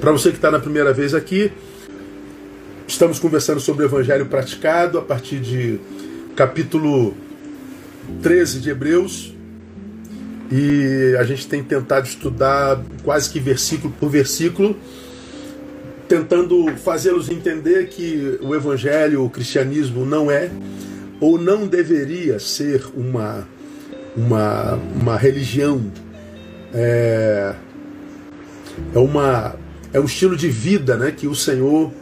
Para você que está na primeira vez aqui, estamos conversando sobre o Evangelho praticado a partir de capítulo 13 de Hebreus. E a gente tem tentado estudar quase que versículo por versículo, tentando fazê-los entender que o Evangelho, o cristianismo, não é ou não deveria ser uma, uma, uma religião. É, é, uma, é um estilo de vida né, que o Senhor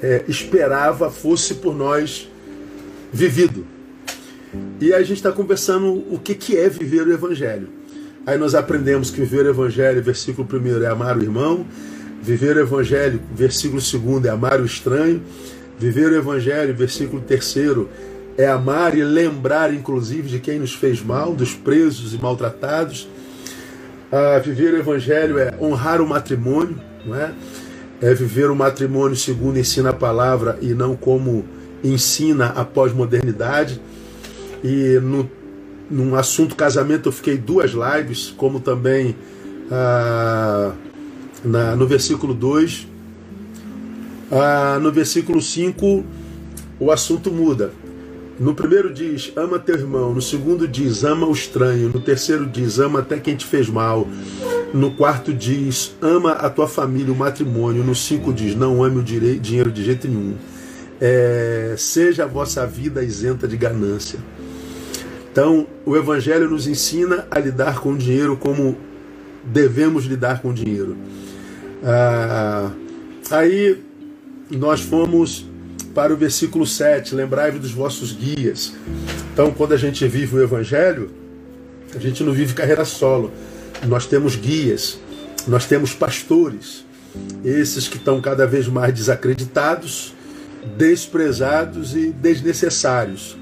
é, esperava fosse por nós vivido. E a gente está conversando o que, que é viver o Evangelho. Aí nós aprendemos que viver o Evangelho, versículo 1 é amar o irmão, viver o Evangelho, versículo 2 é amar o estranho, viver o Evangelho, versículo 3 é amar e lembrar, inclusive, de quem nos fez mal, dos presos e maltratados. Ah, viver o Evangelho é honrar o matrimônio, não é? É viver o matrimônio segundo ensina a palavra e não como ensina a pós-modernidade. E no, num assunto casamento eu fiquei duas lives, como também ah, na, no versículo 2. Ah, no versículo 5 o assunto muda. No primeiro diz, ama teu irmão. No segundo diz, ama o estranho. No terceiro diz, ama até quem te fez mal. No quarto diz, ama a tua família, o matrimônio. No cinco diz, não ame o dinheiro de jeito nenhum. É, seja a vossa vida isenta de ganância. Então, o Evangelho nos ensina a lidar com o dinheiro como devemos lidar com o dinheiro. Ah, aí nós fomos para o versículo 7, lembrai-vos dos vossos guias. Então, quando a gente vive o Evangelho, a gente não vive carreira solo. Nós temos guias, nós temos pastores, esses que estão cada vez mais desacreditados, desprezados e desnecessários.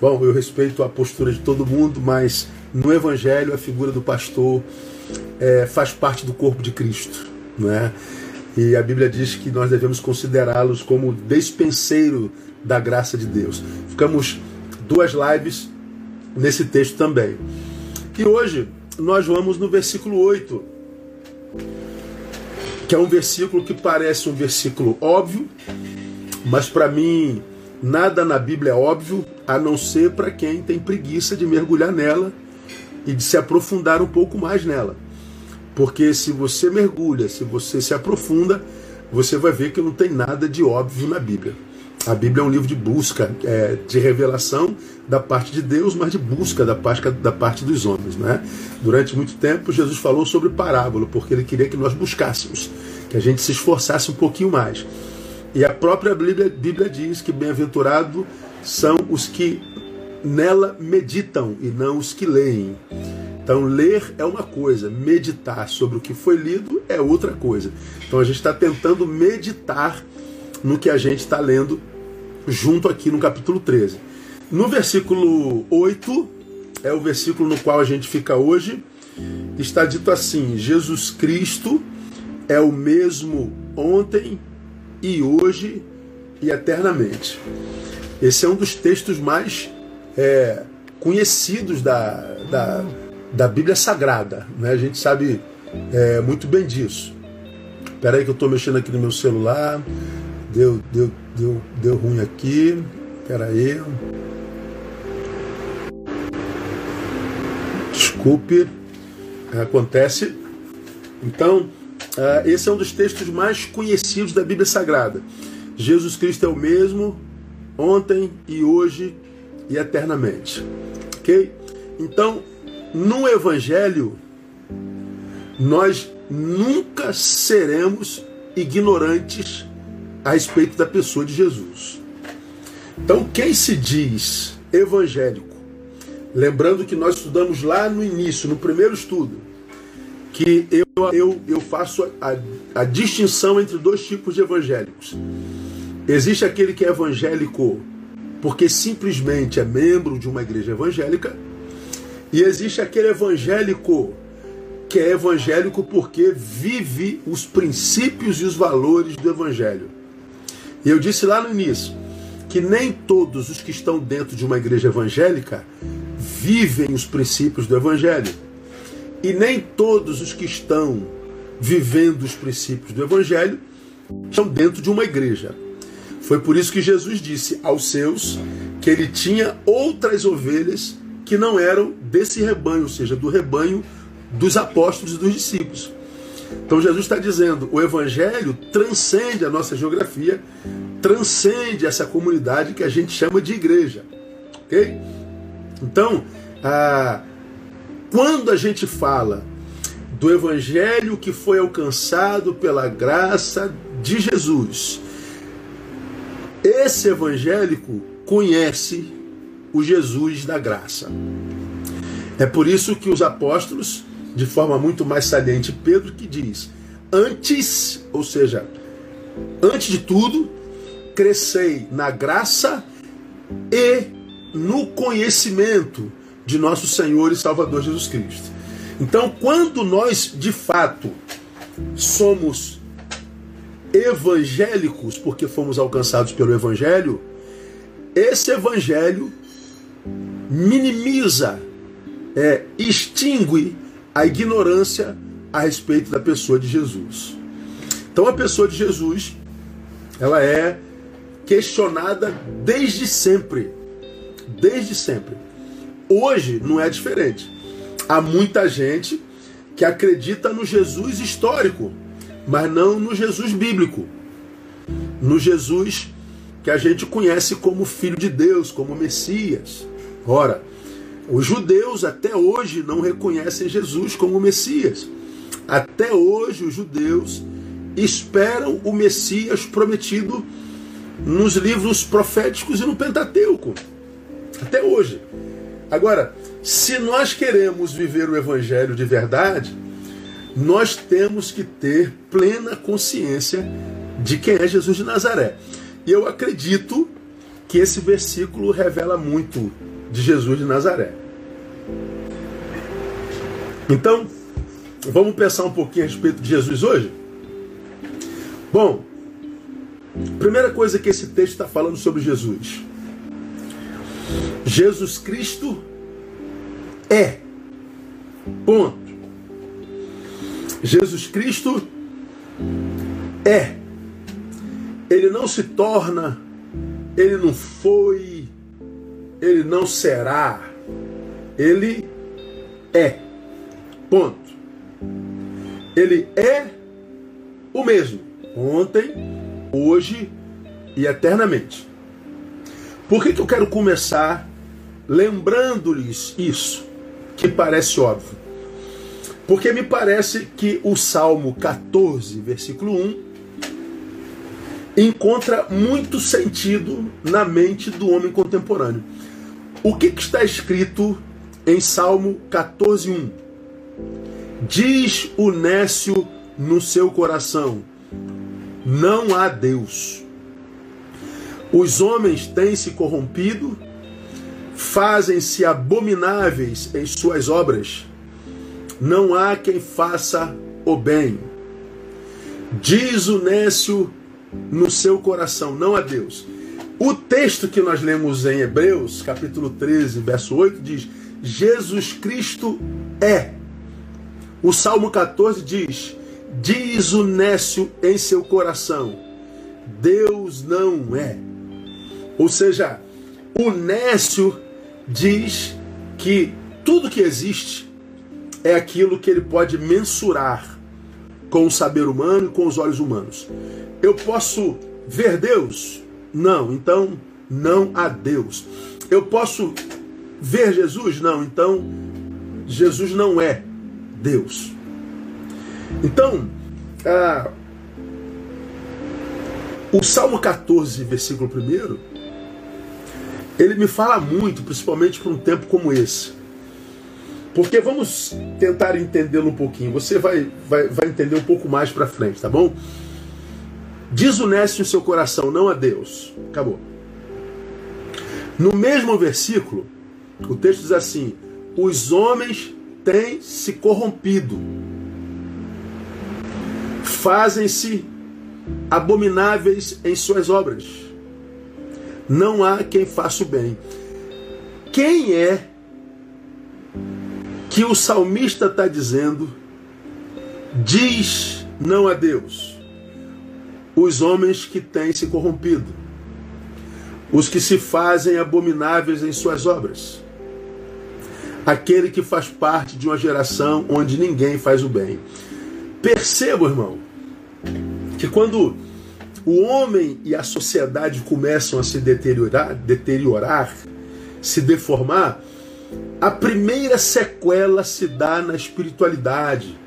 Bom, eu respeito a postura de todo mundo, mas no Evangelho a figura do pastor é, faz parte do corpo de Cristo, não é? E a Bíblia diz que nós devemos considerá-los como despenseiro da graça de Deus. Ficamos duas lives nesse texto também. E hoje nós vamos no versículo 8, que é um versículo que parece um versículo óbvio, mas para mim nada na Bíblia é óbvio, a não ser para quem tem preguiça de mergulhar nela e de se aprofundar um pouco mais nela. Porque se você mergulha, se você se aprofunda, você vai ver que não tem nada de óbvio na Bíblia. A Bíblia é um livro de busca, é, de revelação da parte de Deus, mas de busca da parte, da parte dos homens. Né? Durante muito tempo, Jesus falou sobre parábola, porque ele queria que nós buscássemos, que a gente se esforçasse um pouquinho mais. E a própria Bíblia, Bíblia diz que bem-aventurado são os que nela meditam e não os que leem. Então, ler é uma coisa, meditar sobre o que foi lido é outra coisa. Então, a gente está tentando meditar no que a gente está lendo junto aqui no capítulo 13. No versículo 8, é o versículo no qual a gente fica hoje, está dito assim: Jesus Cristo é o mesmo ontem e hoje e eternamente. Esse é um dos textos mais é, conhecidos da, da da Bíblia Sagrada. Né? A gente sabe é, muito bem disso. Espera aí que eu estou mexendo aqui no meu celular. Deu, deu, deu, deu ruim aqui. Espera aí. Desculpe. Acontece. Então, uh, esse é um dos textos mais conhecidos da Bíblia Sagrada. Jesus Cristo é o mesmo ontem e hoje e eternamente. Ok? Então, no Evangelho, nós nunca seremos ignorantes a respeito da pessoa de Jesus. Então, quem se diz evangélico, lembrando que nós estudamos lá no início, no primeiro estudo, que eu, eu, eu faço a, a distinção entre dois tipos de evangélicos. Existe aquele que é evangélico porque simplesmente é membro de uma igreja evangélica, e existe aquele evangélico que é evangélico porque vive os princípios e os valores do evangelho. E eu disse lá no início que nem todos os que estão dentro de uma igreja evangélica vivem os princípios do evangelho. E nem todos os que estão vivendo os princípios do Evangelho, estão dentro de uma igreja. Foi por isso que Jesus disse aos seus que ele tinha outras ovelhas que não eram desse rebanho, ou seja, do rebanho dos apóstolos e dos discípulos. Então Jesus está dizendo: o Evangelho transcende a nossa geografia, transcende essa comunidade que a gente chama de igreja. Ok? Então, ah, quando a gente fala do Evangelho que foi alcançado pela graça de Jesus, esse evangélico conhece o Jesus da graça. É por isso que os apóstolos, de forma muito mais saliente, Pedro que diz: antes, ou seja, antes de tudo, crescei na graça e no conhecimento de nosso Senhor e Salvador Jesus Cristo. Então, quando nós de fato somos evangélicos, porque fomos alcançados pelo Evangelho, esse Evangelho minimiza, é, extingue a ignorância a respeito da pessoa de Jesus. Então a pessoa de Jesus, ela é questionada desde sempre. Desde sempre. Hoje não é diferente. Há muita gente que acredita no Jesus histórico, mas não no Jesus bíblico. No Jesus que a gente conhece como Filho de Deus, como Messias. Ora, os judeus até hoje não reconhecem Jesus como Messias. Até hoje os judeus esperam o Messias prometido nos livros proféticos e no Pentateuco. Até hoje. Agora, se nós queremos viver o Evangelho de verdade, nós temos que ter plena consciência de quem é Jesus de Nazaré. E eu acredito que esse versículo revela muito de Jesus de Nazaré. Então, vamos pensar um pouquinho a respeito de Jesus hoje? Bom, primeira coisa que esse texto está falando sobre Jesus. Jesus Cristo é. Ponto. Jesus Cristo é. Ele não se torna, ele não foi, ele não será. Ele é. Ponto. Ele é o mesmo. Ontem, hoje e eternamente. Por que, que eu quero começar lembrando-lhes isso, que parece óbvio? Porque me parece que o Salmo 14, versículo 1, encontra muito sentido na mente do homem contemporâneo. O que, que está escrito em Salmo 14, 1? Diz o nécio no seu coração: Não há Deus. Os homens têm se corrompido, fazem-se abomináveis em suas obras. Não há quem faça o bem. Diz o nécio no seu coração, não a Deus. O texto que nós lemos em Hebreus, capítulo 13, verso 8, diz: Jesus Cristo é. O Salmo 14 diz: Diz o nécio em seu coração, Deus não é. Ou seja, o nécio diz que tudo que existe é aquilo que ele pode mensurar com o saber humano e com os olhos humanos. Eu posso ver Deus? Não, então não há Deus. Eu posso ver Jesus? Não, então Jesus não é Deus. Então, ah, o Salmo 14, versículo 1, ele me fala muito, principalmente para um tempo como esse. Porque vamos tentar entendê-lo um pouquinho. Você vai, vai, vai entender um pouco mais para frente, tá bom? Desoneste o seu coração, não a Deus. Acabou. No mesmo versículo, o texto diz assim: os homens têm se corrompido, fazem-se abomináveis em suas obras. Não há quem faça o bem. Quem é que o salmista está dizendo diz não a Deus os homens que têm se corrompido, os que se fazem abomináveis em suas obras, aquele que faz parte de uma geração onde ninguém faz o bem. Perceba, irmão, que quando o homem e a sociedade começam a se deteriorar, deteriorar, se deformar, a primeira sequela se dá na espiritualidade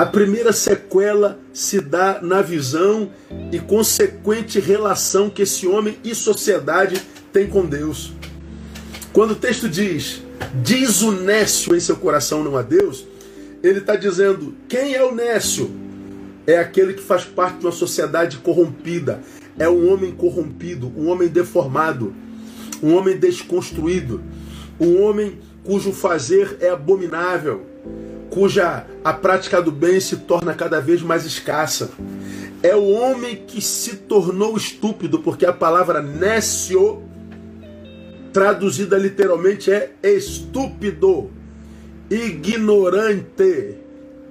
a primeira sequela se dá na visão e consequente relação que esse homem e sociedade têm com Deus. Quando o texto diz, diz o nécio em seu coração não a Deus, ele está dizendo, quem é o nécio? É aquele que faz parte de uma sociedade corrompida, é um homem corrompido, um homem deformado, um homem desconstruído, um homem cujo fazer é abominável, cuja a prática do bem se torna cada vez mais escassa. É o homem que se tornou estúpido, porque a palavra nécio, traduzida literalmente, é estúpido, ignorante,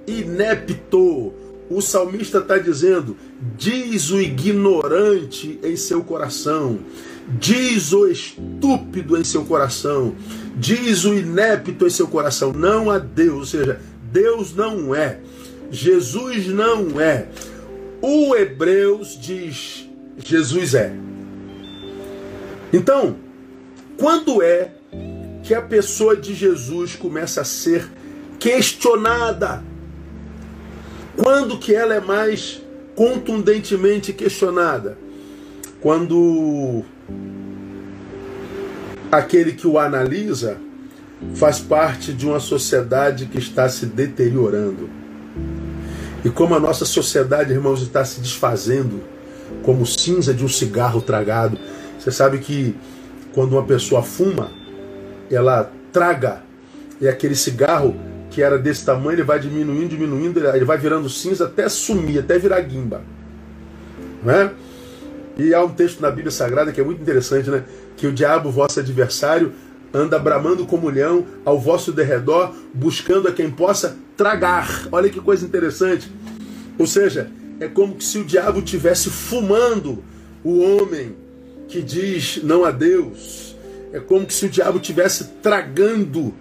inepto. O salmista está dizendo: diz o ignorante em seu coração, diz o estúpido em seu coração, diz o inepto em seu coração, não a Deus, ou seja, Deus não é. Jesus não é. O Hebreus diz: Jesus é. Então, quando é que a pessoa de Jesus começa a ser questionada? Quando que ela é mais contundentemente questionada? Quando aquele que o analisa faz parte de uma sociedade que está se deteriorando. E como a nossa sociedade, irmãos, está se desfazendo, como cinza de um cigarro tragado. Você sabe que quando uma pessoa fuma, ela traga, e aquele cigarro que era desse tamanho, ele vai diminuindo, diminuindo, ele vai virando cinza até sumir, até virar guimba. Não é? E há um texto na Bíblia Sagrada que é muito interessante, né? Que o diabo, vosso adversário, anda bramando como leão ao vosso derredor, buscando a quem possa tragar. Olha que coisa interessante. Ou seja, é como se o diabo tivesse fumando o homem que diz não a Deus. É como se o diabo tivesse tragando,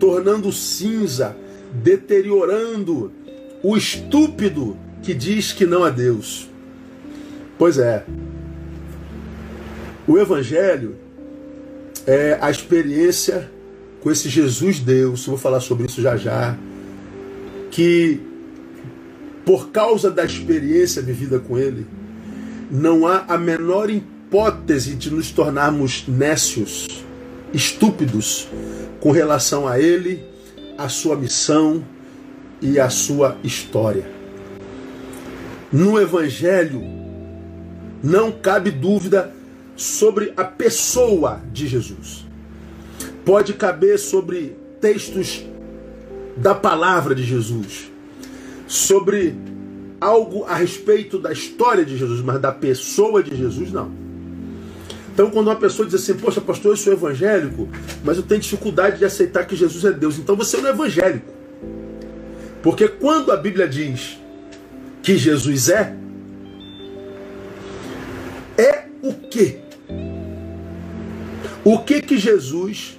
tornando cinza, deteriorando o estúpido que diz que não a Deus. Pois é. O evangelho é, a experiência com esse Jesus Deus, vou falar sobre isso já já, que por causa da experiência vivida com Ele, não há a menor hipótese de nos tornarmos nécios, estúpidos, com relação a Ele, a sua missão e a sua história. No Evangelho, não cabe dúvida sobre a pessoa de Jesus. Pode caber sobre textos da palavra de Jesus, sobre algo a respeito da história de Jesus, mas da pessoa de Jesus, não. Então, quando uma pessoa diz assim, poxa, pastor, eu sou evangélico, mas eu tenho dificuldade de aceitar que Jesus é Deus, então você não é evangélico. Porque quando a Bíblia diz que Jesus é, é o quê? O que que Jesus,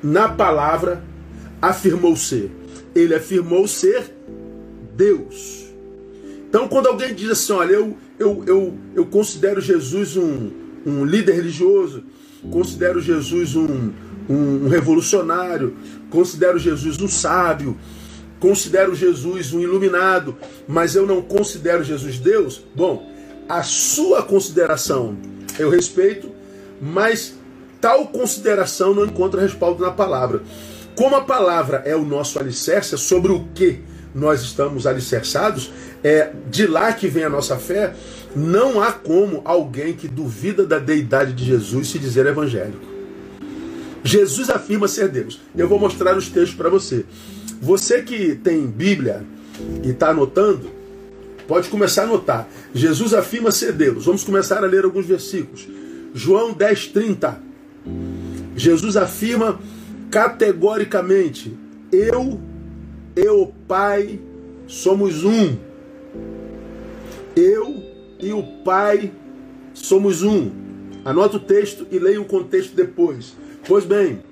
na palavra, afirmou ser? Ele afirmou ser Deus. Então, quando alguém diz assim, olha, eu, eu, eu, eu considero Jesus um, um líder religioso, considero Jesus um, um, um revolucionário, considero Jesus um sábio, considero Jesus um iluminado, mas eu não considero Jesus Deus, bom, a sua consideração eu respeito, mas Tal consideração não encontra respaldo na palavra. Como a palavra é o nosso alicerce, é sobre o que nós estamos alicerçados, é de lá que vem a nossa fé, não há como alguém que duvida da deidade de Jesus se dizer evangélico. Jesus afirma ser Deus. Eu vou mostrar os textos para você. Você que tem Bíblia e está anotando, pode começar a anotar. Jesus afirma ser Deus. Vamos começar a ler alguns versículos. João 10, 30. Jesus afirma categoricamente: Eu e o Pai somos um. Eu e o Pai somos um. Anota o texto e leia o contexto depois. Pois bem,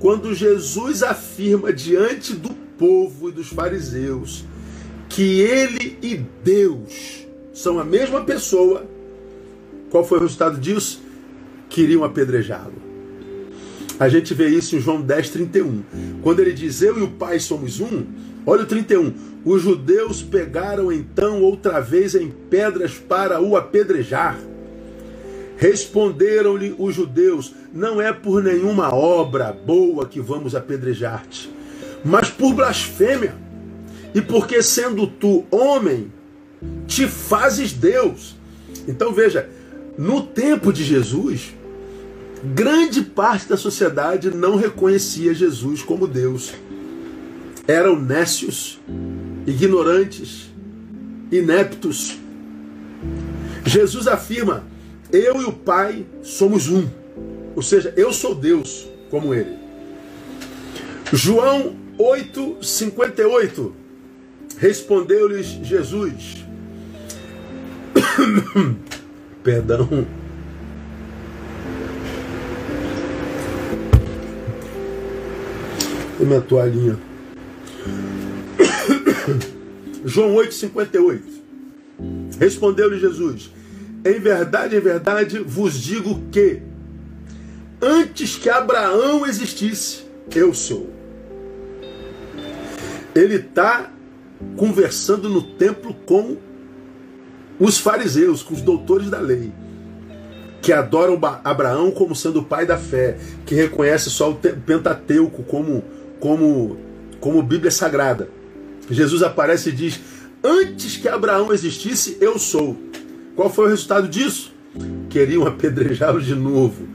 quando Jesus afirma diante do povo e dos fariseus que ele e Deus são a mesma pessoa, qual foi o resultado disso? Queriam apedrejá-lo. A gente vê isso em João 10, 31. Quando ele diz eu e o Pai somos um, olha o 31. Os judeus pegaram então outra vez em pedras para o apedrejar. Responderam-lhe os judeus: Não é por nenhuma obra boa que vamos apedrejar-te, mas por blasfêmia. E porque sendo tu homem, te fazes Deus. Então veja, no tempo de Jesus, grande parte da sociedade não reconhecia Jesus como Deus. Eram nécios, ignorantes, ineptos. Jesus afirma: Eu e o Pai somos um. Ou seja, eu sou Deus como ele. João 8:58 Respondeu-lhes Jesus: Perdão. Minha toalhinha. João 8,58. Respondeu-lhe Jesus: Em verdade, em verdade vos digo que, antes que Abraão existisse, eu sou. Ele está conversando no templo com os fariseus, com os doutores da lei, que adoram Abraão como sendo o pai da fé, que reconhece só o Pentateuco como, como, como Bíblia Sagrada. Jesus aparece e diz: Antes que Abraão existisse, eu sou. Qual foi o resultado disso? Queriam apedrejá-lo de novo.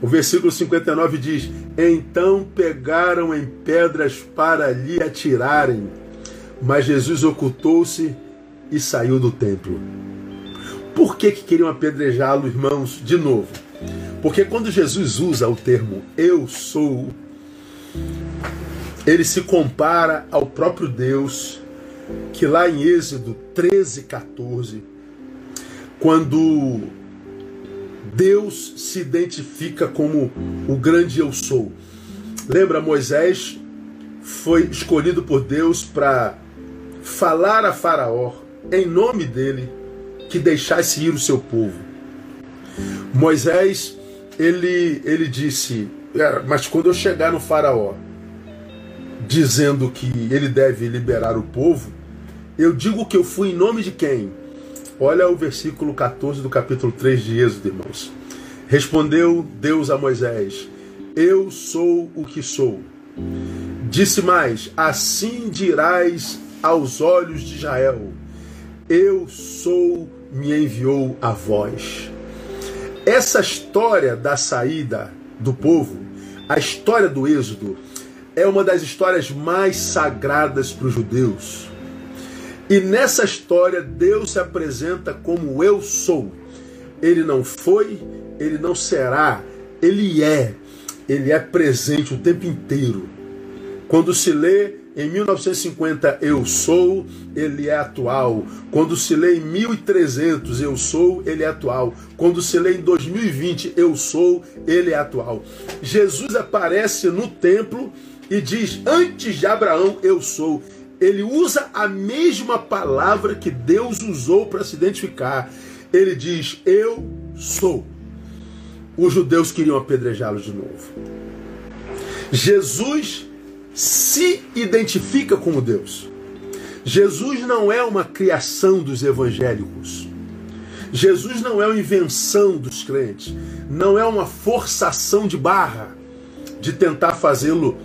O versículo 59 diz: Então pegaram em pedras para lhe atirarem, mas Jesus ocultou-se e saiu do templo. Por que, que queriam apedrejá-lo, irmãos, de novo? Porque quando Jesus usa o termo eu sou, ele se compara ao próprio Deus, que lá em Êxodo 13, 14, quando Deus se identifica como o grande eu sou. Lembra, Moisés foi escolhido por Deus para falar a Faraó em nome dele que deixasse ir o seu povo. Moisés, ele, ele disse: Mas quando eu chegar no Faraó, dizendo que ele deve liberar o povo, eu digo que eu fui em nome de quem? Olha o versículo 14 do capítulo 3 de Êxodo, irmãos. Respondeu Deus a Moisés: Eu sou o que sou. Disse mais: Assim dirás aos olhos de Israel: Eu sou, me enviou a vós. Essa história da saída do povo, a história do Êxodo, é uma das histórias mais sagradas para os judeus. E nessa história, Deus se apresenta como eu sou. Ele não foi, ele não será, ele é. Ele é presente o tempo inteiro. Quando se lê em 1950, eu sou, ele é atual. Quando se lê em 1300, eu sou, ele é atual. Quando se lê em 2020, eu sou, ele é atual. Jesus aparece no templo e diz: Antes de Abraão, eu sou. Ele usa a mesma palavra que Deus usou para se identificar. Ele diz: Eu sou. Os judeus queriam apedrejá-lo de novo. Jesus se identifica como Deus. Jesus não é uma criação dos evangélicos. Jesus não é uma invenção dos crentes. Não é uma forçação de barra de tentar fazê-lo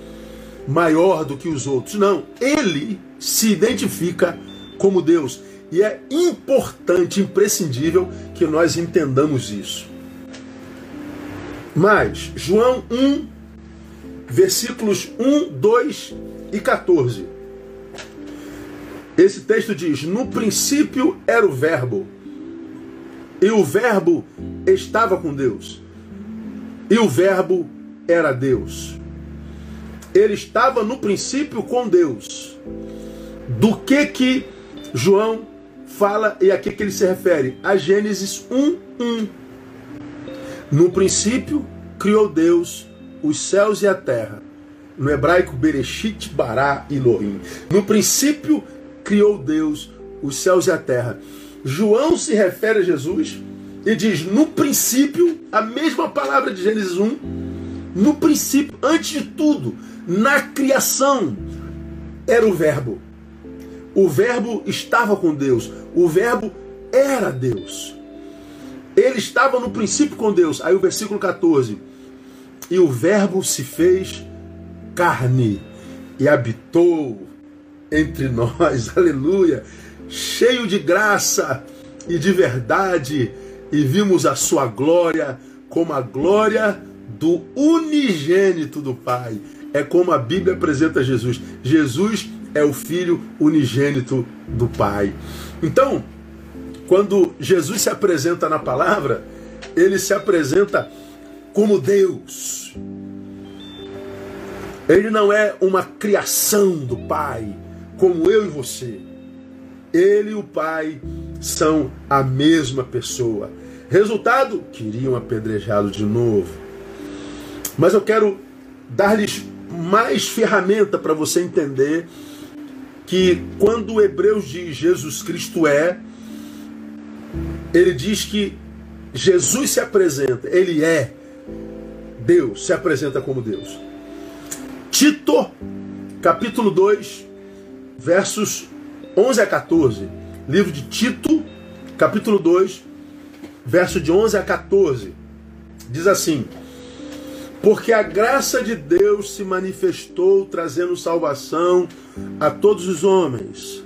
maior do que os outros. Não. Ele se identifica como Deus. E é importante, imprescindível que nós entendamos isso. Mas, João 1, versículos 1, 2 e 14. Esse texto diz: No princípio era o Verbo, e o Verbo estava com Deus, e o Verbo era Deus. Ele estava no princípio com Deus. do que que João fala e a que, que ele se refere? A Gênesis 1, 1. No princípio criou Deus os céus e a terra. No hebraico, Bereshit bara Elohim. No princípio criou Deus os céus e a terra. João se refere a Jesus e diz: no princípio, a mesma palavra de Gênesis 1, no princípio, antes de tudo, na criação, era o Verbo. O Verbo estava com Deus, o Verbo era Deus. Ele estava no princípio com Deus. Aí o versículo 14: E o Verbo se fez carne e habitou entre nós, aleluia, cheio de graça e de verdade, e vimos a sua glória como a glória do unigênito do Pai. É como a Bíblia apresenta Jesus. Jesus é o Filho unigênito do Pai. Então, quando Jesus se apresenta na palavra, ele se apresenta como Deus. Ele não é uma criação do Pai, como eu e você. Ele e o Pai são a mesma pessoa. Resultado: queriam apedrejá-lo de novo. Mas eu quero dar-lhes mais ferramenta para você entender que quando o Hebreus diz Jesus Cristo é, ele diz que Jesus se apresenta, ele é Deus, se apresenta como Deus. Tito, capítulo 2, versos 11 a 14. Livro de Tito, capítulo 2, verso de 11 a 14. Diz assim: Porque a graça de Deus se manifestou trazendo salvação a todos os homens,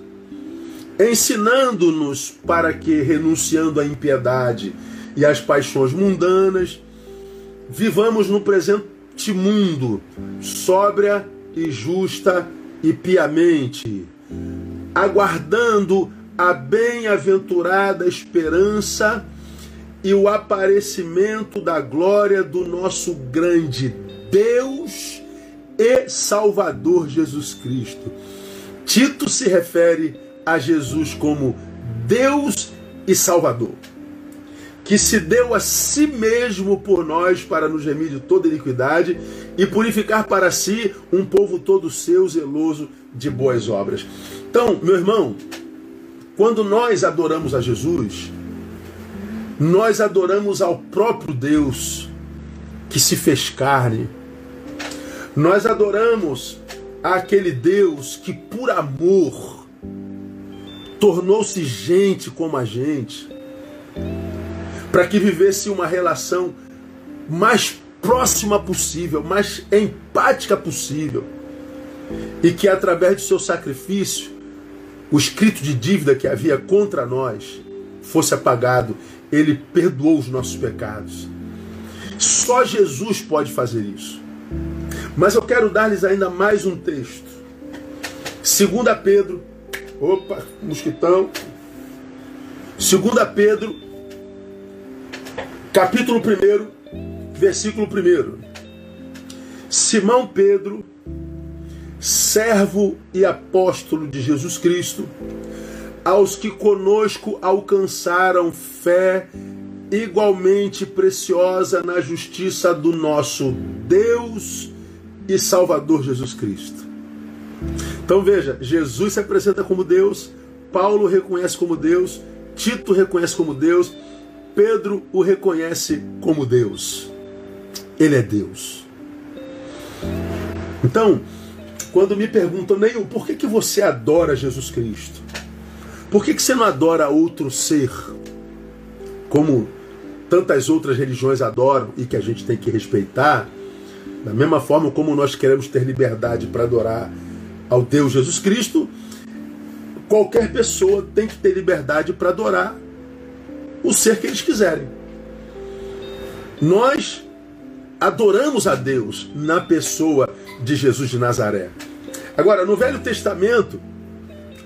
ensinando-nos para que, renunciando à impiedade e às paixões mundanas, vivamos no presente mundo sóbria e justa e piamente aguardando a bem-aventurada esperança e o aparecimento da glória do nosso grande Deus e Salvador Jesus Cristo. Tito se refere a Jesus como Deus e Salvador, que se deu a si mesmo por nós para nos remir de toda iniquidade e purificar para si um povo todo seu, zeloso de boas obras. Então, meu irmão, quando nós adoramos a Jesus, nós adoramos ao próprio Deus que se fez carne. Nós adoramos aquele Deus que, por amor, tornou-se gente como a gente, para que vivesse uma relação mais próxima possível, mais empática possível, e que através do seu sacrifício o escrito de dívida que havia contra nós fosse apagado. Ele perdoou os nossos pecados. Só Jesus pode fazer isso. Mas eu quero dar-lhes ainda mais um texto. 2 Pedro. Opa, mosquitão. 2 Pedro, capítulo 1, versículo 1. Simão Pedro servo e apóstolo de Jesus Cristo, aos que conosco alcançaram fé igualmente preciosa na justiça do nosso Deus e Salvador Jesus Cristo. Então veja, Jesus se apresenta como Deus, Paulo reconhece como Deus, Tito reconhece como Deus, Pedro o reconhece como Deus. Ele é Deus. Então, quando me perguntam, Neil, por que, que você adora Jesus Cristo? Por que, que você não adora outro ser? Como tantas outras religiões adoram e que a gente tem que respeitar, da mesma forma como nós queremos ter liberdade para adorar ao Deus Jesus Cristo, qualquer pessoa tem que ter liberdade para adorar o ser que eles quiserem. Nós adoramos a Deus na pessoa de Jesus de Nazaré. Agora, no Velho Testamento,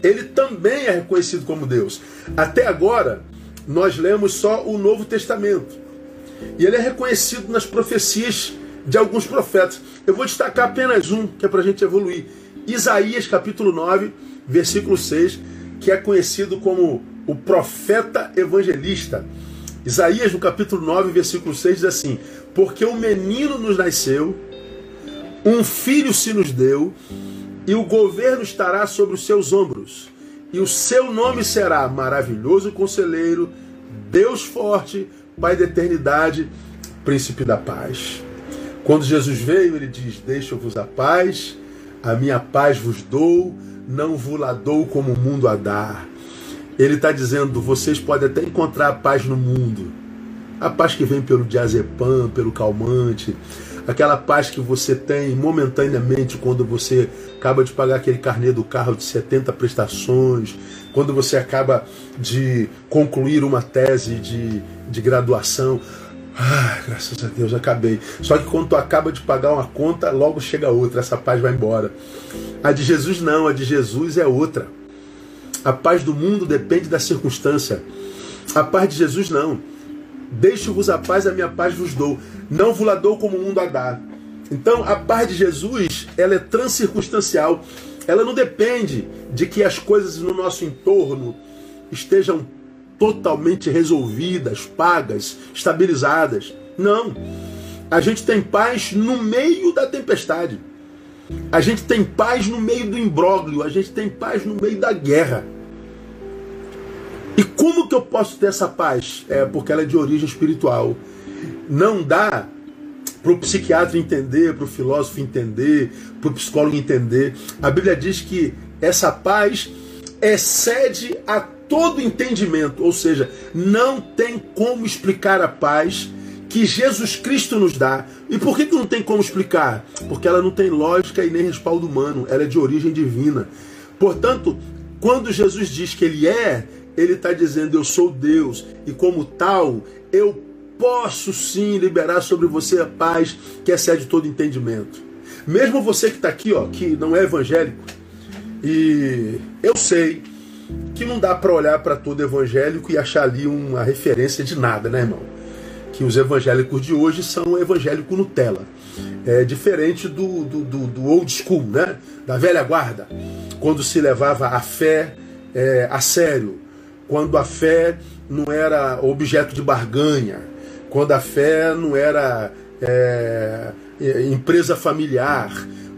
ele também é reconhecido como Deus. Até agora, nós lemos só o Novo Testamento. E ele é reconhecido nas profecias de alguns profetas. Eu vou destacar apenas um, que é para a gente evoluir. Isaías capítulo 9, versículo 6, que é conhecido como o profeta evangelista. Isaías, no capítulo 9, versículo 6, diz assim: Porque um menino nos nasceu, um filho se nos deu, e o governo estará sobre os seus ombros, e o seu nome será Maravilhoso Conselheiro, Deus Forte, Pai da Eternidade, Príncipe da Paz. Quando Jesus veio, ele diz: Deixo-vos a paz, a minha paz vos dou, não vos la dou como o mundo a dar. Ele está dizendo: vocês podem até encontrar a paz no mundo, a paz que vem pelo diazepam, pelo calmante, aquela paz que você tem momentaneamente quando você acaba de pagar aquele carnê do carro de 70 prestações, quando você acaba de concluir uma tese de, de graduação. Ah, graças a Deus, acabei. Só que quando tu acaba de pagar uma conta, logo chega outra, essa paz vai embora. A de Jesus não, a de Jesus é outra. A paz do mundo depende da circunstância. A paz de Jesus não. Deixo-vos a paz, a minha paz vos dou. Não vos la dou como o mundo a dá. Então, a paz de Jesus, ela é transcircunstancial. Ela não depende de que as coisas no nosso entorno estejam totalmente resolvidas, pagas, estabilizadas. Não. A gente tem paz no meio da tempestade. A gente tem paz no meio do imbróglio, a gente tem paz no meio da guerra. E como que eu posso ter essa paz? É porque ela é de origem espiritual. Não dá para o psiquiatra entender, para o filósofo entender, para o psicólogo entender. A Bíblia diz que essa paz excede a todo entendimento, ou seja, não tem como explicar a paz que Jesus Cristo nos dá. E por que, que não tem como explicar? Porque ela não tem lógica e nem respaldo humano, ela é de origem divina. Portanto, quando Jesus diz que Ele é, Ele está dizendo: Eu sou Deus, e como tal, eu posso sim liberar sobre você a paz que excede todo entendimento. Mesmo você que está aqui, ó, que não é evangélico, e eu sei que não dá para olhar para todo evangélico e achar ali uma referência de nada, né, irmão? Que os evangélicos de hoje são evangélico Nutella. É diferente do, do, do, do old school, né? Da velha guarda, quando se levava a fé é, a sério, quando a fé não era objeto de barganha, quando a fé não era é, empresa familiar,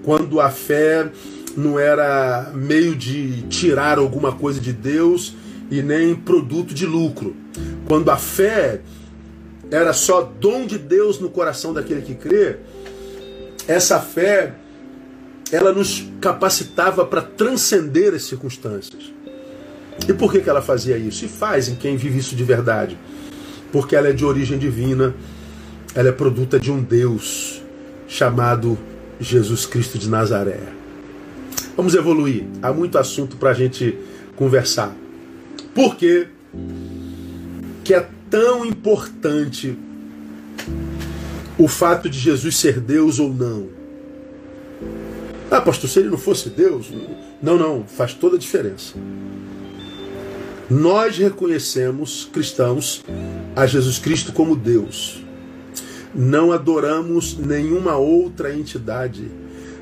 quando a fé não era meio de tirar alguma coisa de Deus e nem produto de lucro. Quando a fé era só dom de Deus no coração daquele que crê, essa fé ela nos capacitava para transcender as circunstâncias. E por que, que ela fazia isso? E faz em quem vive isso de verdade. Porque ela é de origem divina, ela é produta de um Deus chamado Jesus Cristo de Nazaré. Vamos evoluir. Há muito assunto para a gente conversar. Por que, que é tão importante o fato de Jesus ser Deus ou não? Ah, pastor, se ele não fosse Deus. Não, não, faz toda a diferença. Nós reconhecemos, cristãos, a Jesus Cristo como Deus. Não adoramos nenhuma outra entidade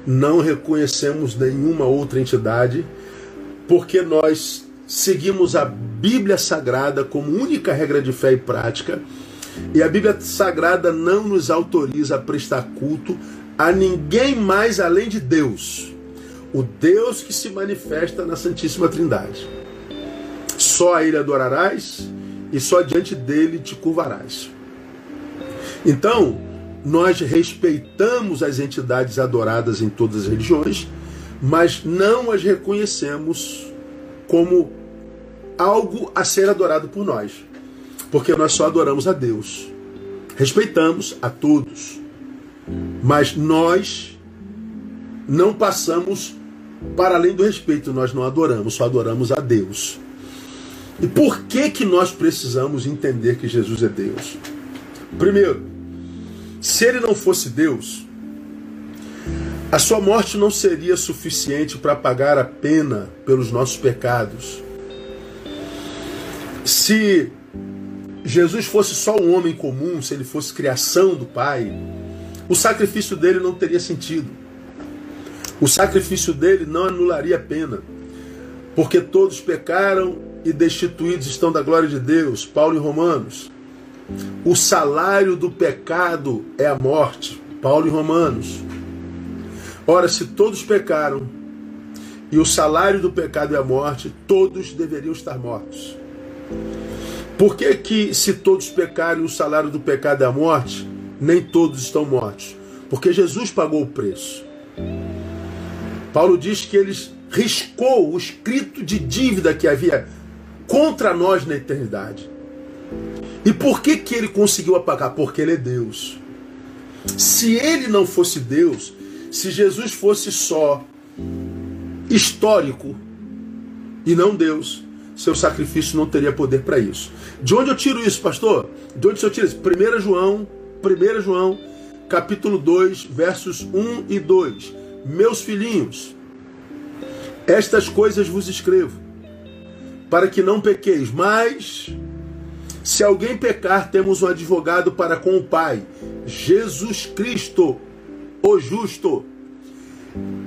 não reconhecemos nenhuma outra entidade, porque nós seguimos a Bíblia Sagrada como única regra de fé e prática, e a Bíblia Sagrada não nos autoriza a prestar culto a ninguém mais além de Deus, o Deus que se manifesta na Santíssima Trindade. Só a Ele adorarás e só diante dele te curvarás. Então, nós respeitamos as entidades adoradas em todas as religiões, mas não as reconhecemos como algo a ser adorado por nós, porque nós só adoramos a Deus. Respeitamos a todos, mas nós não passamos para além do respeito, nós não adoramos, só adoramos a Deus. E por que que nós precisamos entender que Jesus é Deus? Primeiro, se ele não fosse Deus, a sua morte não seria suficiente para pagar a pena pelos nossos pecados. Se Jesus fosse só um homem comum, se ele fosse criação do Pai, o sacrifício dele não teria sentido. O sacrifício dele não anularia a pena. Porque todos pecaram e destituídos estão da glória de Deus. Paulo em Romanos. O salário do pecado é a morte. Paulo em Romanos. Ora, se todos pecaram e o salário do pecado é a morte, todos deveriam estar mortos. Por que, que se todos pecaram e o salário do pecado é a morte, nem todos estão mortos? Porque Jesus pagou o preço. Paulo diz que eles riscou o escrito de dívida que havia contra nós na eternidade. E por que, que ele conseguiu apagar? Porque ele é Deus. Se ele não fosse Deus, se Jesus fosse só histórico e não Deus, seu sacrifício não teria poder para isso. De onde eu tiro isso, pastor? De onde eu tiro isso? 1 João, 1 João, capítulo 2, versos 1 e 2. Meus filhinhos, estas coisas vos escrevo, para que não pequeis, mas se alguém pecar, temos um advogado para com o Pai, Jesus Cristo, o justo.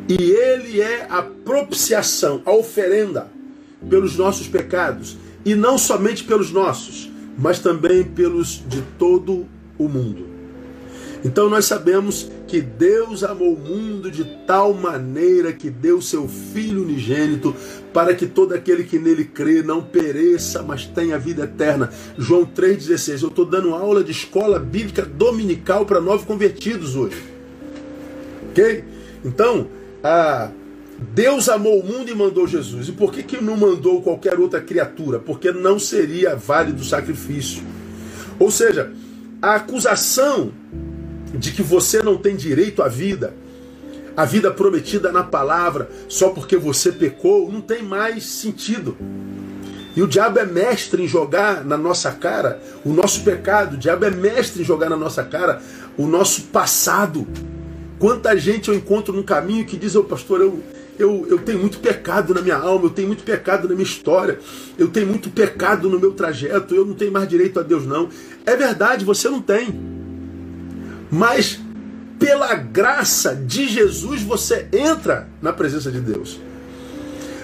E ele é a propiciação, a oferenda pelos nossos pecados, e não somente pelos nossos, mas também pelos de todo o mundo. Então nós sabemos que Deus amou o mundo de tal maneira que deu seu Filho unigênito para que todo aquele que nele crê não pereça, mas tenha vida eterna. João 3,16. Eu estou dando aula de escola bíblica dominical para novos convertidos hoje. Ok? Então, Deus amou o mundo e mandou Jesus. E por que, que não mandou qualquer outra criatura? Porque não seria válido o sacrifício. Ou seja, a acusação de que você não tem direito à vida, a vida prometida na palavra, só porque você pecou, não tem mais sentido. E o diabo é mestre em jogar na nossa cara o nosso pecado, o diabo é mestre em jogar na nossa cara o nosso passado. Quanta gente eu encontro no caminho que diz, ô oh, pastor, eu, eu, eu tenho muito pecado na minha alma, eu tenho muito pecado na minha história, eu tenho muito pecado no meu trajeto, eu não tenho mais direito a Deus, não. É verdade, você não tem. Mas pela graça de Jesus você entra na presença de Deus.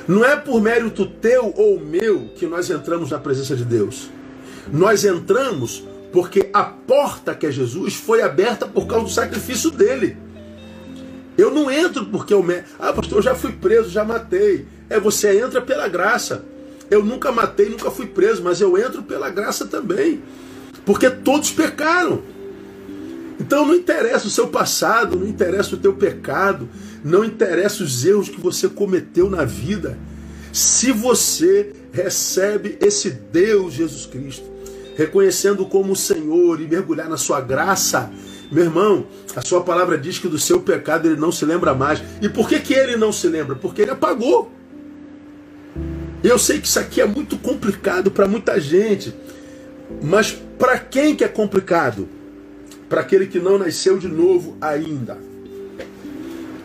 Não é por mérito teu ou meu que nós entramos na presença de Deus. Nós entramos porque a porta que é Jesus foi aberta por causa do sacrifício dele. Eu não entro porque eu. Ah, pastor, eu já fui preso, já matei. É, você entra pela graça. Eu nunca matei, nunca fui preso, mas eu entro pela graça também. Porque todos pecaram. Então não interessa o seu passado, não interessa o teu pecado, não interessa os erros que você cometeu na vida. Se você recebe esse Deus Jesus Cristo, reconhecendo como o Senhor e mergulhar na sua graça, meu irmão, a sua palavra diz que do seu pecado ele não se lembra mais. E por que, que ele não se lembra? Porque ele apagou. Eu sei que isso aqui é muito complicado para muita gente, mas para quem que é complicado? Para aquele que não nasceu de novo ainda.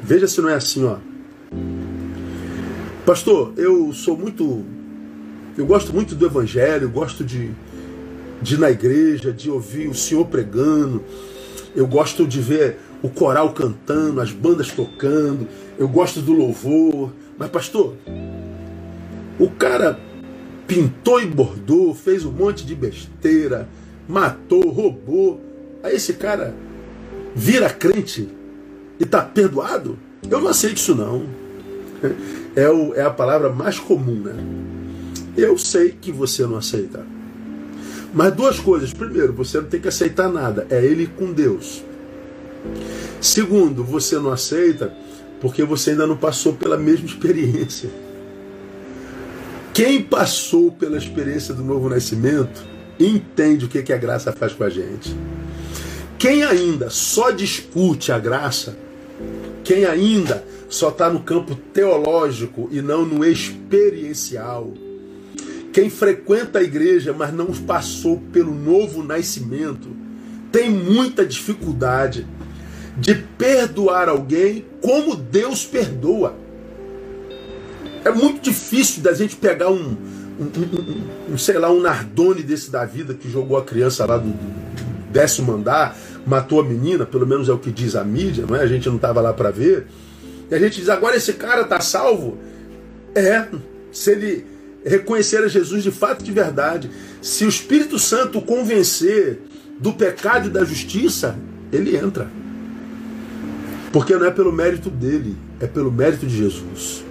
Veja se não é assim, ó. Pastor, eu sou muito. Eu gosto muito do Evangelho, gosto de, de ir na igreja, de ouvir o Senhor pregando, eu gosto de ver o coral cantando, as bandas tocando, eu gosto do louvor. Mas, pastor, o cara pintou e bordou, fez um monte de besteira, matou, roubou. Aí esse cara vira crente e está perdoado? Eu não aceito isso não. É, o, é a palavra mais comum, né? Eu sei que você não aceita. Mas duas coisas. Primeiro, você não tem que aceitar nada. É ele com Deus. Segundo, você não aceita porque você ainda não passou pela mesma experiência. Quem passou pela experiência do novo nascimento entende o que, que a graça faz com a gente. Quem ainda só discute a graça, quem ainda só está no campo teológico e não no experiencial, quem frequenta a igreja, mas não passou pelo novo nascimento, tem muita dificuldade de perdoar alguém como Deus perdoa. É muito difícil da gente pegar um, um, um, um, sei lá, um Nardone desse da vida que jogou a criança lá do décimo andar matou a menina, pelo menos é o que diz a mídia, não é? A gente não estava lá para ver. E a gente diz, agora esse cara tá salvo? É, se ele reconhecer a Jesus de fato de verdade, se o Espírito Santo o convencer do pecado e da justiça, ele entra. Porque não é pelo mérito dele, é pelo mérito de Jesus.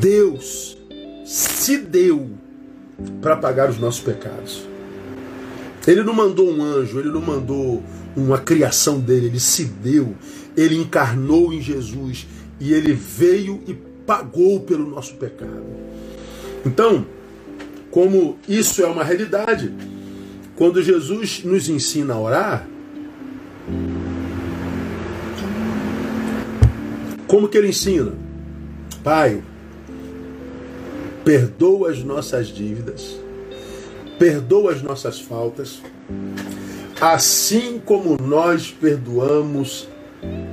Deus se deu para pagar os nossos pecados. Ele não mandou um anjo, ele não mandou uma criação dele, ele se deu, ele encarnou em Jesus e ele veio e pagou pelo nosso pecado. Então, como isso é uma realidade, quando Jesus nos ensina a orar, como que ele ensina? Pai, perdoa as nossas dívidas, perdoa as nossas faltas, assim como nós perdoamos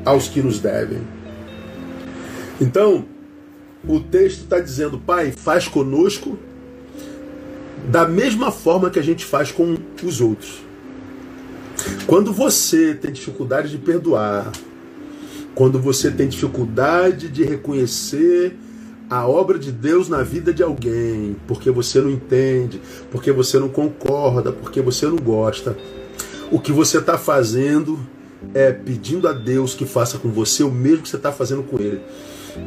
aos que nos devem. Então, o texto está dizendo, Pai, faz conosco da mesma forma que a gente faz com os outros. Quando você tem dificuldade de perdoar, quando você tem dificuldade de reconhecer a obra de Deus na vida de alguém, porque você não entende, porque você não concorda, porque você não gosta, o que você está fazendo é pedindo a Deus que faça com você o mesmo que você está fazendo com ele.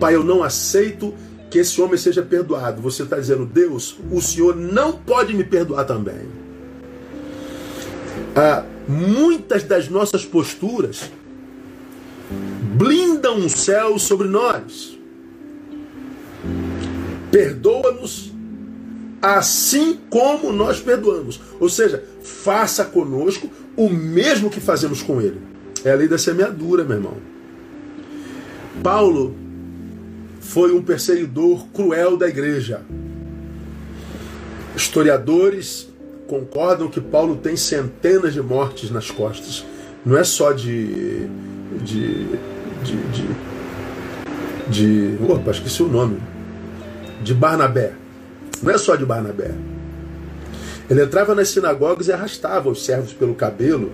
Pai, eu não aceito que esse homem seja perdoado. Você está dizendo, Deus, o Senhor não pode me perdoar também. Ah, muitas das nossas posturas blindam o céu sobre nós. Perdoa-nos assim como nós perdoamos. Ou seja, faça conosco o mesmo que fazemos com ele. É a lei da semeadura, meu irmão. Paulo foi um perseguidor cruel da igreja. Historiadores concordam que Paulo tem centenas de mortes nas costas. Não é só de. de. de. de, de opa, esqueci o nome. De Barnabé. Não é só de Barnabé. Ele entrava nas sinagogas e arrastava os servos pelo cabelo,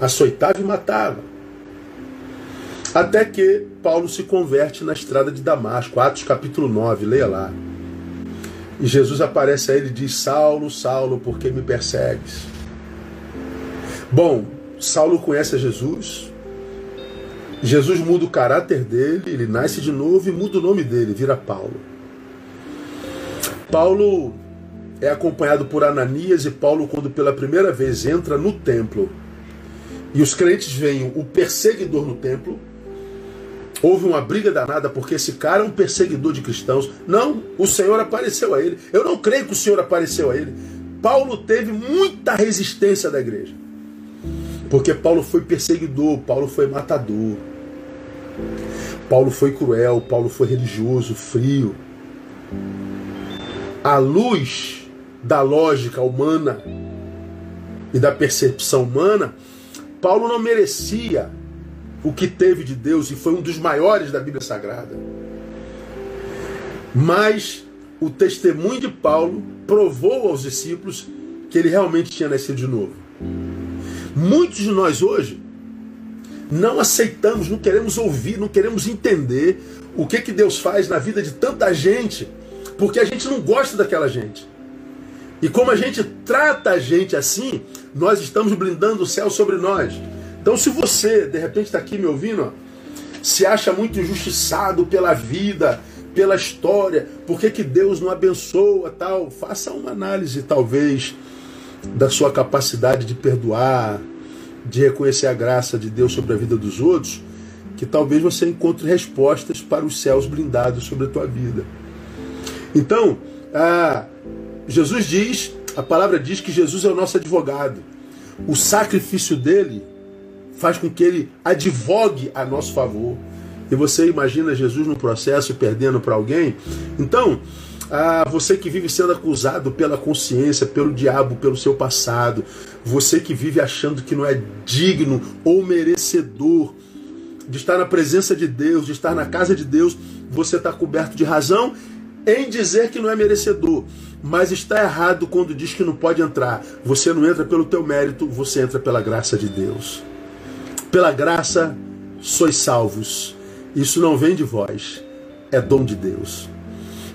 açoitava e matava. Até que Paulo se converte na estrada de Damasco, Atos capítulo 9, leia lá. E Jesus aparece a ele e diz: Saulo, Saulo, por que me persegues? Bom, Saulo conhece a Jesus. Jesus muda o caráter dele, ele nasce de novo e muda o nome dele, vira Paulo. Paulo é acompanhado por Ananias e Paulo, quando pela primeira vez entra no templo, e os crentes veem o perseguidor no templo, houve uma briga danada porque esse cara é um perseguidor de cristãos. Não, o Senhor apareceu a ele. Eu não creio que o Senhor apareceu a ele. Paulo teve muita resistência da igreja. Porque Paulo foi perseguidor, Paulo foi matador. Paulo foi cruel, Paulo foi religioso, frio. A luz da lógica humana e da percepção humana, Paulo não merecia o que teve de Deus e foi um dos maiores da Bíblia Sagrada. Mas o testemunho de Paulo provou aos discípulos que ele realmente tinha nascido de novo. Muitos de nós hoje não aceitamos, não queremos ouvir, não queremos entender o que, que Deus faz na vida de tanta gente, porque a gente não gosta daquela gente. E como a gente trata a gente assim, nós estamos blindando o céu sobre nós. Então, se você, de repente, está aqui me ouvindo, ó, se acha muito injustiçado pela vida, pela história, por que, que Deus não abençoa tal? Faça uma análise, talvez, da sua capacidade de perdoar, de reconhecer a graça de Deus sobre a vida dos outros, que talvez você encontre respostas para os céus blindados sobre a tua vida. Então, Jesus diz, a palavra diz que Jesus é o nosso advogado. O sacrifício dele faz com que ele advogue a nosso favor. E você imagina Jesus no processo perdendo para alguém? Então, ah, você que vive sendo acusado pela consciência, pelo diabo, pelo seu passado, você que vive achando que não é digno ou merecedor de estar na presença de Deus, de estar na casa de Deus, você está coberto de razão em dizer que não é merecedor, mas está errado quando diz que não pode entrar. Você não entra pelo teu mérito, você entra pela graça de Deus. Pela graça sois salvos. Isso não vem de vós, é dom de Deus.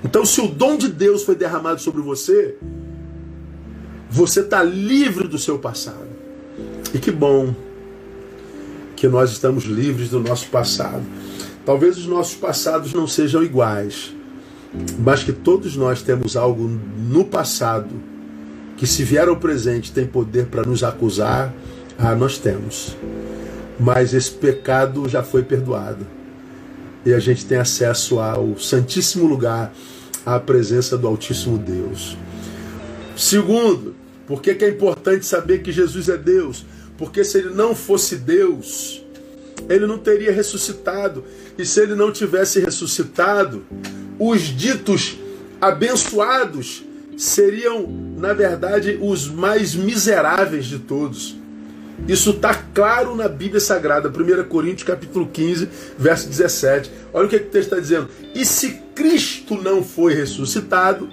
Então, se o dom de Deus foi derramado sobre você, você está livre do seu passado. E que bom que nós estamos livres do nosso passado. Talvez os nossos passados não sejam iguais, mas que todos nós temos algo no passado que, se vier ao presente, tem poder para nos acusar. Ah, nós temos. Mas esse pecado já foi perdoado. E a gente tem acesso ao Santíssimo Lugar, à presença do Altíssimo Deus. Segundo, por que, que é importante saber que Jesus é Deus? Porque se ele não fosse Deus, ele não teria ressuscitado. E se ele não tivesse ressuscitado, os ditos abençoados seriam, na verdade, os mais miseráveis de todos. Isso está claro na Bíblia Sagrada, 1 Coríntios capítulo 15, verso 17. Olha o que, o texto está dizendo. E se Cristo não foi ressuscitado,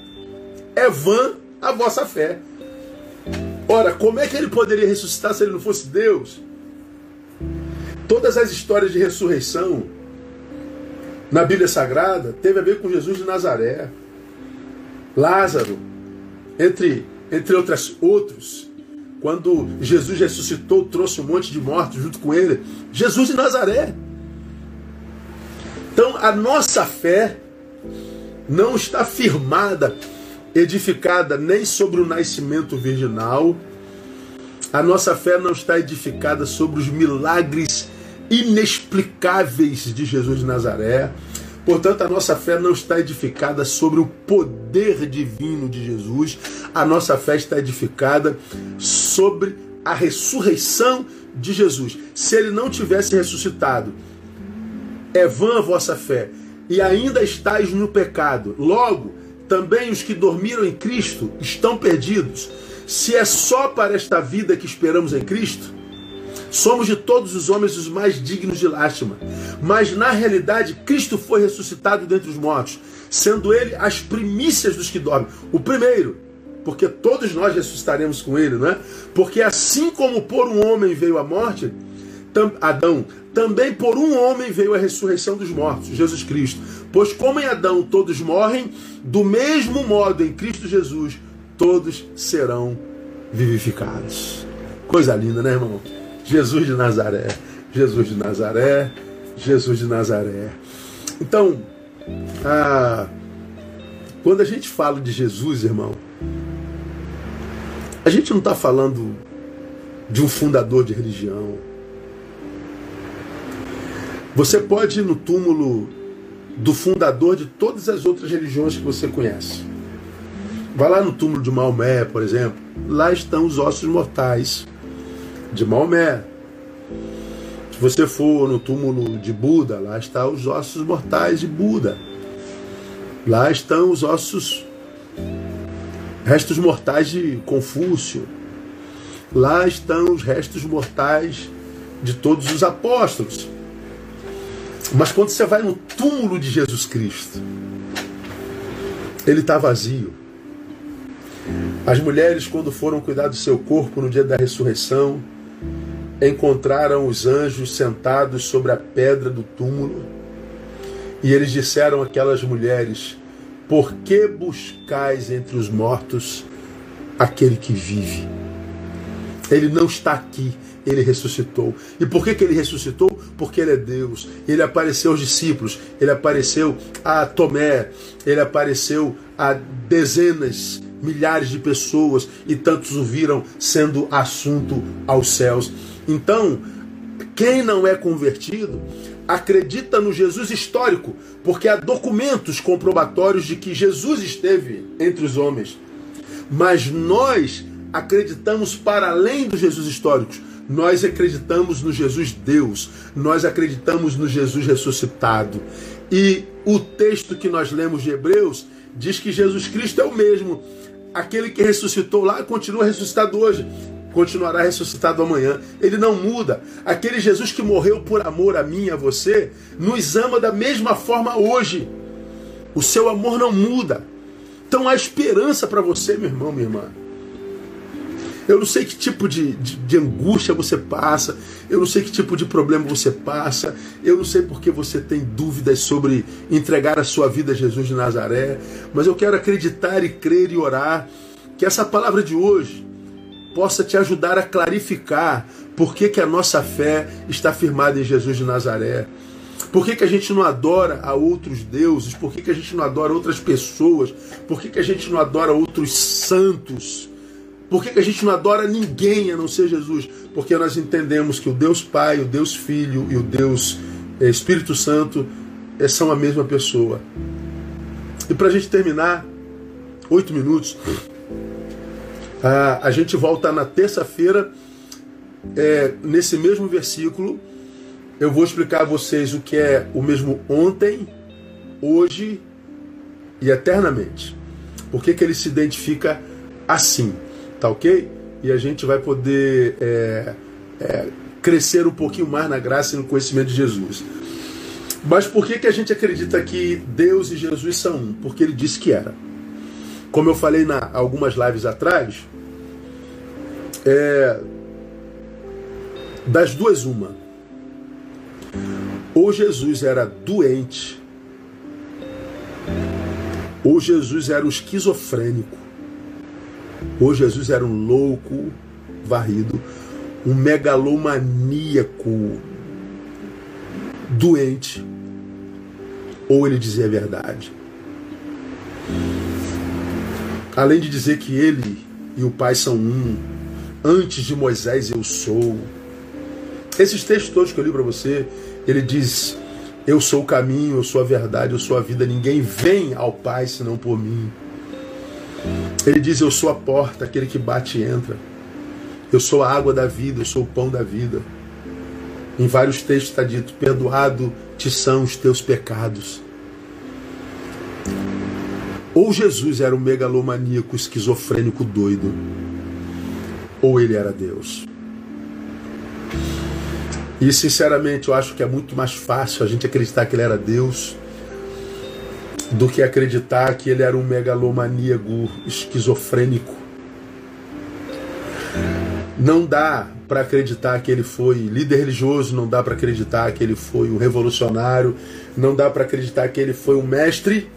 é vã a vossa fé. Ora, como é que ele poderia ressuscitar se ele não fosse Deus? Todas as histórias de ressurreição na Bíblia Sagrada teve a ver com Jesus de Nazaré, Lázaro, entre, entre outras, outros. Quando Jesus ressuscitou, trouxe um monte de mortos junto com ele. Jesus de Nazaré. Então a nossa fé não está firmada edificada nem sobre o nascimento virginal, a nossa fé não está edificada sobre os milagres inexplicáveis de Jesus de Nazaré. Portanto, a nossa fé não está edificada sobre o poder divino de Jesus, a nossa fé está edificada sobre a ressurreição de Jesus. Se ele não tivesse ressuscitado, é vã a vossa fé, e ainda estáis no pecado. Logo, também os que dormiram em Cristo estão perdidos. Se é só para esta vida que esperamos em Cristo, somos de todos os homens os mais dignos de lástima. Mas na realidade, Cristo foi ressuscitado dentre os mortos, sendo ele as primícias dos que dormem. O primeiro, porque todos nós ressuscitaremos com ele, não é? Porque assim como por um homem veio a morte, Adão, também por um homem veio a ressurreição dos mortos, Jesus Cristo. Pois como em Adão todos morrem, do mesmo modo em Cristo Jesus todos serão vivificados. Coisa linda, né, irmão? Jesus de Nazaré, Jesus de Nazaré, Jesus de Nazaré. Então, a... quando a gente fala de Jesus, irmão, a gente não está falando de um fundador de religião. Você pode ir no túmulo do fundador de todas as outras religiões que você conhece. Vai lá no túmulo de Maomé, por exemplo. Lá estão os ossos mortais de Maomé. Se você for no túmulo de Buda, lá estão os ossos mortais de Buda. Lá estão os ossos, restos mortais de Confúcio. Lá estão os restos mortais de todos os apóstolos. Mas quando você vai no túmulo de Jesus Cristo, ele está vazio. As mulheres, quando foram cuidar do seu corpo no dia da ressurreição, encontraram os anjos sentados sobre a pedra do túmulo. E eles disseram àquelas mulheres: Por que buscais entre os mortos aquele que vive? Ele não está aqui, ele ressuscitou. E por que, que ele ressuscitou? Porque ele é Deus. Ele apareceu aos discípulos, ele apareceu a Tomé, ele apareceu a dezenas, milhares de pessoas e tantos o viram sendo assunto aos céus. Então, quem não é convertido acredita no Jesus histórico, porque há documentos comprobatórios de que Jesus esteve entre os homens. Mas nós acreditamos para além dos Jesus históricos. Nós acreditamos no Jesus Deus, nós acreditamos no Jesus ressuscitado. E o texto que nós lemos de Hebreus diz que Jesus Cristo é o mesmo. Aquele que ressuscitou lá continua ressuscitado hoje, continuará ressuscitado amanhã. Ele não muda. Aquele Jesus que morreu por amor a mim e a você, nos ama da mesma forma hoje. O seu amor não muda. Então há esperança para você, meu irmão, minha irmã. Eu não sei que tipo de, de, de, angústia você passa, eu não sei que tipo de problema você passa, eu não sei porque você tem dúvidas sobre entregar a sua vida a Jesus de Nazaré, mas eu quero acreditar e crer e orar que essa palavra de hoje possa te ajudar a clarificar por que, que a nossa fé está firmada em Jesus de Nazaré. Por que, que a gente não adora a outros deuses? Por que, que a gente não adora outras pessoas? Por que, que a gente não adora outros santos? Por que, que a gente não adora ninguém a não ser Jesus? Porque nós entendemos que o Deus Pai, o Deus Filho e o Deus eh, Espírito Santo eh, são a mesma pessoa. E para a gente terminar, oito minutos, a gente volta na terça-feira, é, nesse mesmo versículo, eu vou explicar a vocês o que é o mesmo ontem, hoje e eternamente. Por que, que ele se identifica assim, tá ok? E a gente vai poder é, é, crescer um pouquinho mais na graça e no conhecimento de Jesus. Mas por que, que a gente acredita que Deus e Jesus são um? Porque ele disse que era. Como eu falei na algumas lives atrás, é, das duas uma. Ou Jesus era doente, ou Jesus era um esquizofrênico, ou Jesus era um louco varrido, um megalomaníaco doente, ou ele dizia a verdade. Além de dizer que ele e o Pai são um, antes de Moisés eu sou. Esses textos todos que eu li para você, ele diz: Eu sou o caminho, eu sou a verdade, eu sou a vida, ninguém vem ao Pai senão por mim. Ele diz: Eu sou a porta, aquele que bate e entra. Eu sou a água da vida, eu sou o pão da vida. Em vários textos está dito: Perdoado te são os teus pecados. Ou Jesus era um megalomaníaco esquizofrênico doido, ou ele era Deus. E sinceramente eu acho que é muito mais fácil a gente acreditar que ele era Deus do que acreditar que ele era um megalomaníaco esquizofrênico. Não dá para acreditar que ele foi líder religioso, não dá para acreditar que ele foi um revolucionário, não dá para acreditar que ele foi um mestre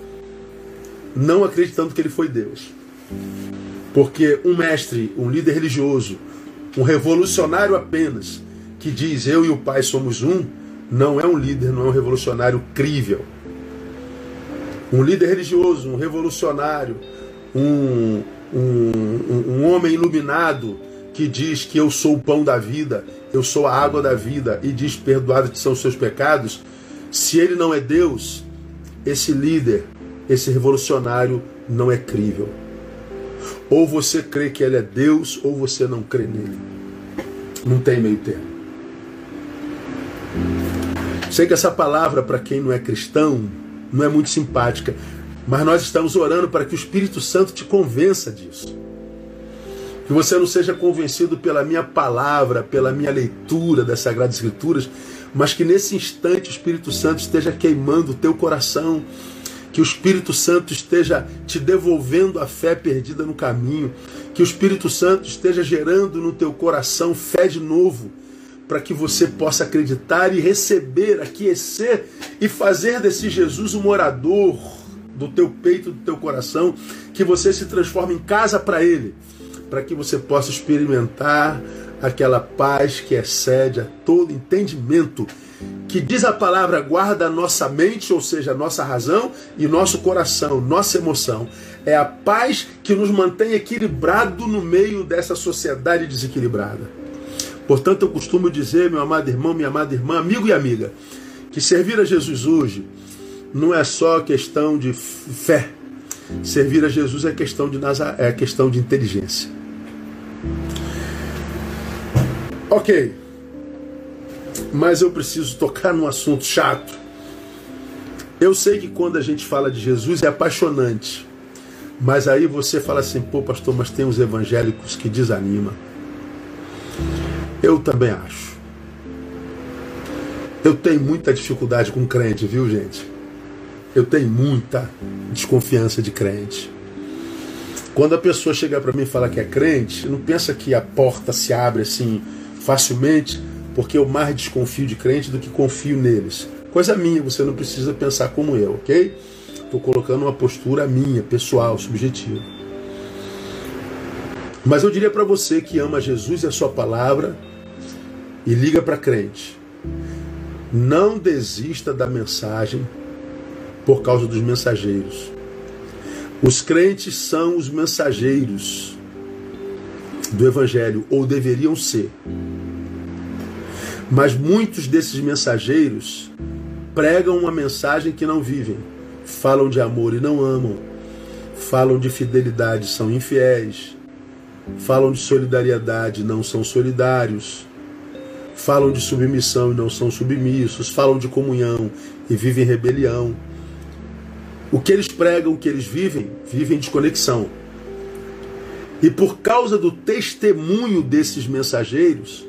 não acreditando que ele foi Deus. Porque um mestre, um líder religioso, um revolucionário apenas, que diz eu e o Pai somos um, não é um líder, não é um revolucionário crível. Um líder religioso, um revolucionário, um, um, um homem iluminado que diz que eu sou o pão da vida, eu sou a água da vida e diz perdoados são os seus pecados, se ele não é Deus, esse líder esse revolucionário não é crível. Ou você crê que ele é Deus, ou você não crê nele. Não tem meio termo. Sei que essa palavra, para quem não é cristão, não é muito simpática, mas nós estamos orando para que o Espírito Santo te convença disso. Que você não seja convencido pela minha palavra, pela minha leitura das Sagradas Escrituras, mas que nesse instante o Espírito Santo esteja queimando o teu coração que o Espírito Santo esteja te devolvendo a fé perdida no caminho, que o Espírito Santo esteja gerando no teu coração fé de novo, para que você possa acreditar e receber, aquecer e fazer desse Jesus um morador do teu peito, do teu coração, que você se transforme em casa para ele, para que você possa experimentar aquela paz que excede a todo entendimento que diz a palavra guarda a nossa mente, ou seja, a nossa razão e nosso coração, nossa emoção. É a paz que nos mantém equilibrado no meio dessa sociedade desequilibrada. Portanto, eu costumo dizer, meu amado irmão, minha amada irmã, amigo e amiga, que servir a Jesus hoje não é só questão de fé. Servir a Jesus é questão de, é questão de inteligência. Ok mas eu preciso tocar num assunto chato. Eu sei que quando a gente fala de Jesus é apaixonante, mas aí você fala assim, pô, pastor, mas tem uns evangélicos que desanima. Eu também acho. Eu tenho muita dificuldade com crente, viu, gente? Eu tenho muita desconfiança de crente. Quando a pessoa chega para mim e fala que é crente, não pensa que a porta se abre assim facilmente, porque eu mais desconfio de crente do que confio neles. Coisa minha, você não precisa pensar como eu, ok? Estou colocando uma postura minha, pessoal, subjetiva. Mas eu diria para você que ama Jesus e a sua palavra e liga para crente. Não desista da mensagem por causa dos mensageiros. Os crentes são os mensageiros do Evangelho, ou deveriam ser. Mas muitos desses mensageiros pregam uma mensagem que não vivem. Falam de amor e não amam. Falam de fidelidade, são infiéis. Falam de solidariedade, não são solidários. Falam de submissão e não são submissos. Falam de comunhão e vivem rebelião. O que eles pregam, o que eles vivem, vivem desconexão. E por causa do testemunho desses mensageiros,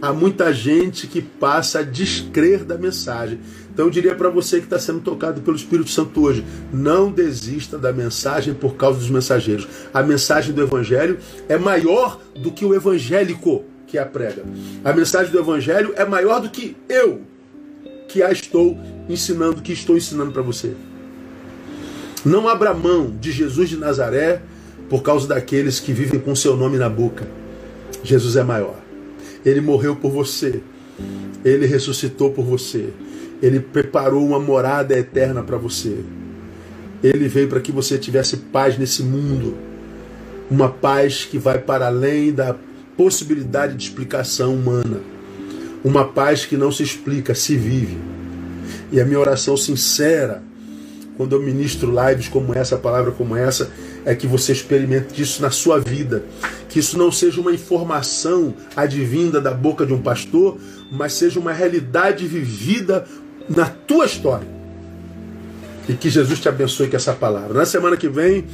há muita gente que passa a descrer da mensagem. Então eu diria para você que está sendo tocado pelo Espírito Santo hoje: não desista da mensagem por causa dos mensageiros. A mensagem do Evangelho é maior do que o evangélico que a prega. A mensagem do Evangelho é maior do que eu que a estou ensinando, que estou ensinando para você. Não abra mão de Jesus de Nazaré por causa daqueles que vivem com seu nome na boca. Jesus é maior. Ele morreu por você. Ele ressuscitou por você. Ele preparou uma morada eterna para você. Ele veio para que você tivesse paz nesse mundo. Uma paz que vai para além da possibilidade de explicação humana. Uma paz que não se explica, se vive. E a minha oração sincera quando eu ministro lives como essa, palavra como essa, é que você experimente isso na sua vida. Que isso não seja uma informação advinda da boca de um pastor, mas seja uma realidade vivida na tua história. E que Jesus te abençoe com essa palavra. Na semana que vem,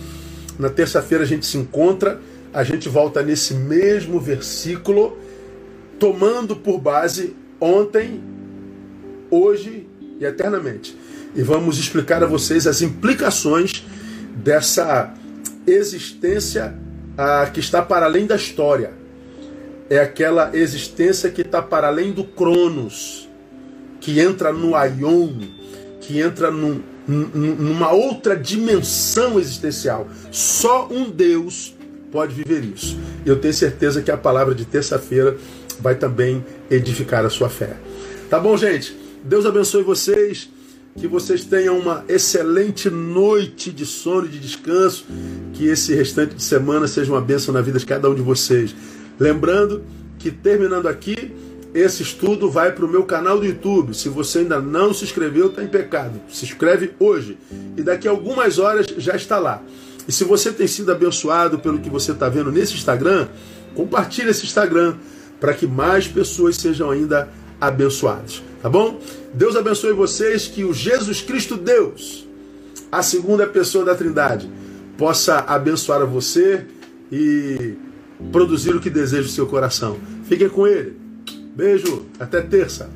na terça-feira, a gente se encontra, a gente volta nesse mesmo versículo, tomando por base ontem, hoje e eternamente e vamos explicar a vocês as implicações dessa existência ah, que está para além da história. É aquela existência que está para além do Cronos, que entra no Aion, que entra num, numa outra dimensão existencial. Só um Deus pode viver isso. Eu tenho certeza que a palavra de terça-feira vai também edificar a sua fé. Tá bom, gente? Deus abençoe vocês. Que vocês tenham uma excelente noite de sono e de descanso. Que esse restante de semana seja uma bênção na vida de cada um de vocês. Lembrando que terminando aqui, esse estudo vai para o meu canal do YouTube. Se você ainda não se inscreveu, está em pecado. Se inscreve hoje. E daqui a algumas horas já está lá. E se você tem sido abençoado pelo que você está vendo nesse Instagram, compartilhe esse Instagram para que mais pessoas sejam ainda abençoadas. Tá bom? Deus abençoe vocês, que o Jesus Cristo Deus, a segunda pessoa da Trindade, possa abençoar a você e produzir o que deseja o seu coração. Fiquem com ele. Beijo, até terça.